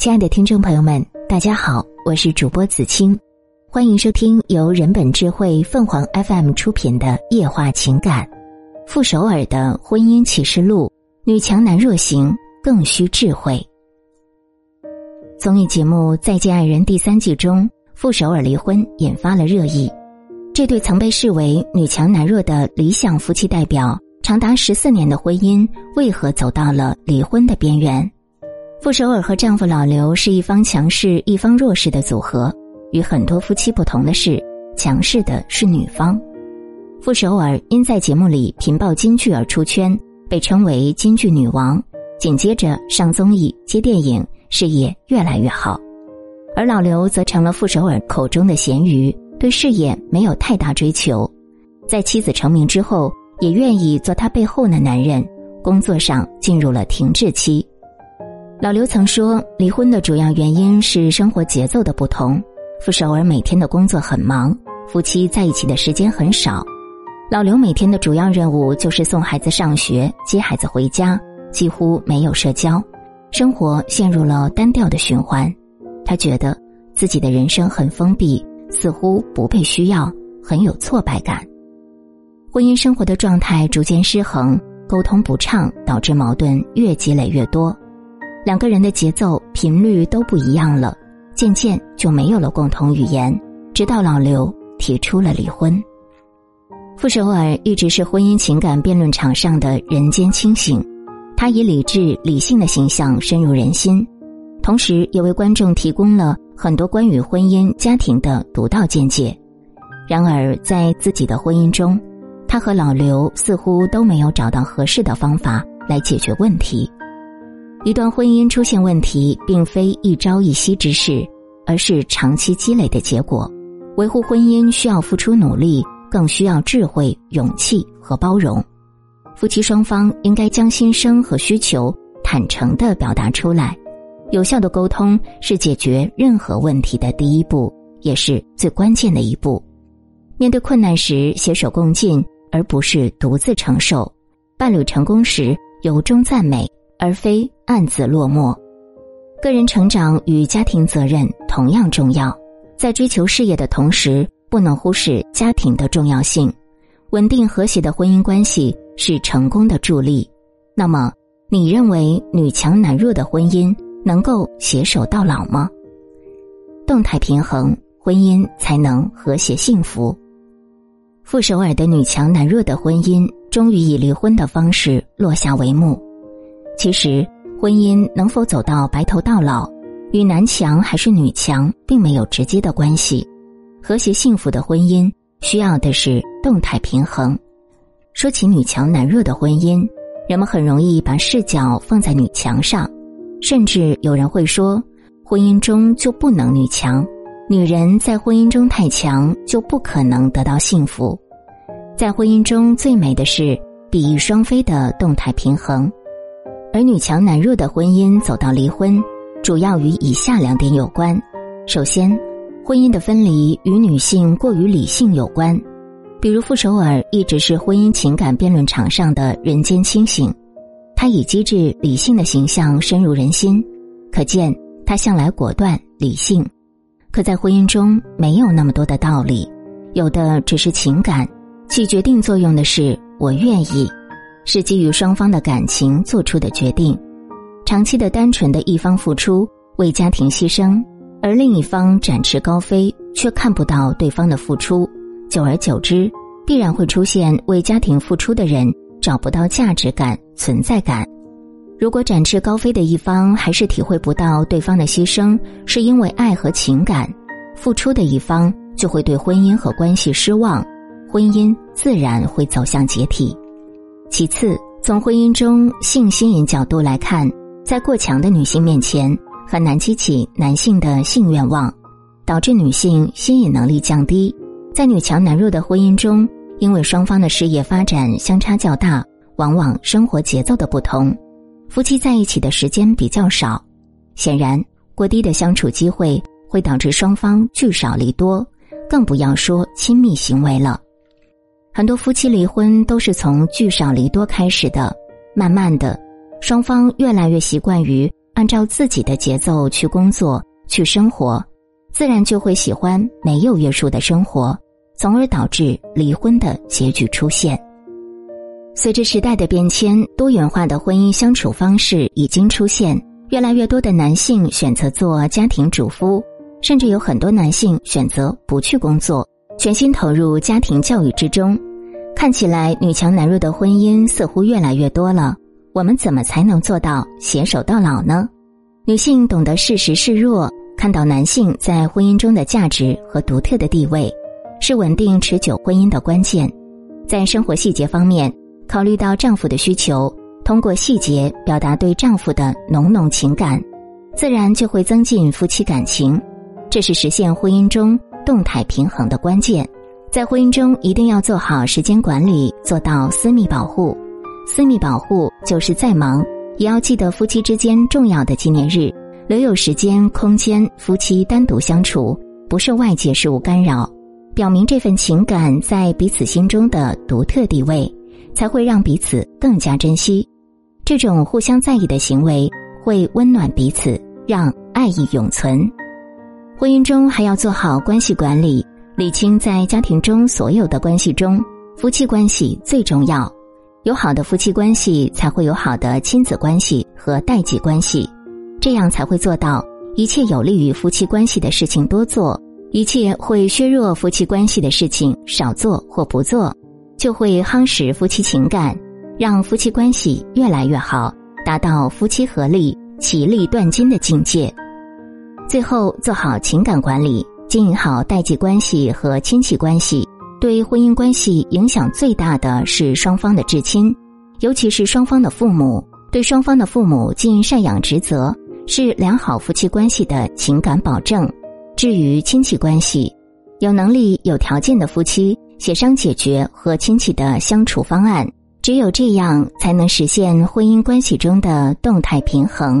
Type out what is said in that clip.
亲爱的听众朋友们，大家好，我是主播子清，欢迎收听由人本智慧凤凰 FM 出品的《夜话情感》。傅首尔的婚姻启示录：女强男弱型更需智慧。综艺节目《再见爱人》第三季中，傅首尔离婚引发了热议。这对曾被视为女强男弱的理想夫妻代表，长达十四年的婚姻为何走到了离婚的边缘？傅首尔和丈夫老刘是一方强势一方弱势的组合，与很多夫妻不同的是，强势的是女方。傅首尔因在节目里频爆金句而出圈，被称为金句女王。紧接着上综艺、接电影，事业越来越好。而老刘则成了傅首尔口中的咸鱼，对事业没有太大追求，在妻子成名之后，也愿意做他背后的男人，工作上进入了停滞期。老刘曾说，离婚的主要原因是生活节奏的不同。傅首尔每天的工作很忙，夫妻在一起的时间很少。老刘每天的主要任务就是送孩子上学、接孩子回家，几乎没有社交，生活陷入了单调的循环。他觉得自己的人生很封闭，似乎不被需要，很有挫败感。婚姻生活的状态逐渐失衡，沟通不畅，导致矛盾越积累越多。两个人的节奏频率都不一样了，渐渐就没有了共同语言。直到老刘提出了离婚。傅首尔一直是婚姻情感辩论场上的人间清醒，他以理智理性的形象深入人心，同时也为观众提供了很多关于婚姻家庭的独到见解。然而，在自己的婚姻中，他和老刘似乎都没有找到合适的方法来解决问题。一段婚姻出现问题，并非一朝一夕之事，而是长期积累的结果。维护婚姻需要付出努力，更需要智慧、勇气和包容。夫妻双方应该将心声和需求坦诚的表达出来。有效的沟通是解决任何问题的第一步，也是最关键的一步。面对困难时，携手共进，而不是独自承受。伴侣成功时，由衷赞美。而非暗自落寞，个人成长与家庭责任同样重要。在追求事业的同时，不能忽视家庭的重要性。稳定和谐的婚姻关系是成功的助力。那么，你认为女强男弱的婚姻能够携手到老吗？动态平衡，婚姻才能和谐幸福。傅首尔的女强男弱的婚姻，终于以离婚的方式落下帷幕。其实，婚姻能否走到白头到老，与男强还是女强并没有直接的关系。和谐幸福的婚姻需要的是动态平衡。说起女强男弱的婚姻，人们很容易把视角放在女强上，甚至有人会说，婚姻中就不能女强，女人在婚姻中太强就不可能得到幸福。在婚姻中最美的是比翼双飞的动态平衡。而女强男弱的婚姻走到离婚，主要与以下两点有关：首先，婚姻的分离与女性过于理性有关。比如傅首尔一直是婚姻情感辩论场上的人间清醒，他以机智理性的形象深入人心，可见他向来果断理性。可在婚姻中没有那么多的道理，有的只是情感，起决定作用的是我愿意。是基于双方的感情做出的决定，长期的单纯的一方付出为家庭牺牲，而另一方展翅高飞，却看不到对方的付出，久而久之，必然会出现为家庭付出的人找不到价值感、存在感。如果展翅高飞的一方还是体会不到对方的牺牲是因为爱和情感，付出的一方就会对婚姻和关系失望，婚姻自然会走向解体。其次，从婚姻中性吸引角度来看，在过强的女性面前，很难激起男性的性愿望，导致女性吸引能力降低。在女强男弱的婚姻中，因为双方的事业发展相差较大，往往生活节奏的不同，夫妻在一起的时间比较少，显然过低的相处机会会导致双方聚少离多，更不要说亲密行为了。很多夫妻离婚都是从聚少离多开始的，慢慢的，双方越来越习惯于按照自己的节奏去工作、去生活，自然就会喜欢没有约束的生活，从而导致离婚的结局出现。随着时代的变迁，多元化的婚姻相处方式已经出现，越来越多的男性选择做家庭主夫，甚至有很多男性选择不去工作，全心投入家庭教育之中。看起来女强男弱的婚姻似乎越来越多了。我们怎么才能做到携手到老呢？女性懂得适时示弱，看到男性在婚姻中的价值和独特的地位，是稳定持久婚姻的关键。在生活细节方面，考虑到丈夫的需求，通过细节表达对丈夫的浓浓情感，自然就会增进夫妻感情。这是实现婚姻中动态平衡的关键。在婚姻中，一定要做好时间管理，做到私密保护。私密保护就是再忙也要记得夫妻之间重要的纪念日，留有时间空间，夫妻单独相处，不受外界事物干扰，表明这份情感在彼此心中的独特地位，才会让彼此更加珍惜。这种互相在意的行为会温暖彼此，让爱意永存。婚姻中还要做好关系管理，理清在家庭中所有的关系中，夫妻关系最重要。有好的夫妻关系，才会有好的亲子关系和代际关系，这样才会做到一切有利于夫妻关系的事情多做，一切会削弱夫妻关系的事情少做或不做，就会夯实夫妻情感，让夫妻关系越来越好，达到夫妻合力、其利断金的境界。最后，做好情感管理，经营好代际关系和亲戚关系。对婚姻关系影响最大的是双方的至亲，尤其是双方的父母。对双方的父母尽赡养职责，是良好夫妻关系的情感保证。至于亲戚关系，有能力、有条件的夫妻协商解决和亲戚的相处方案，只有这样才能实现婚姻关系中的动态平衡，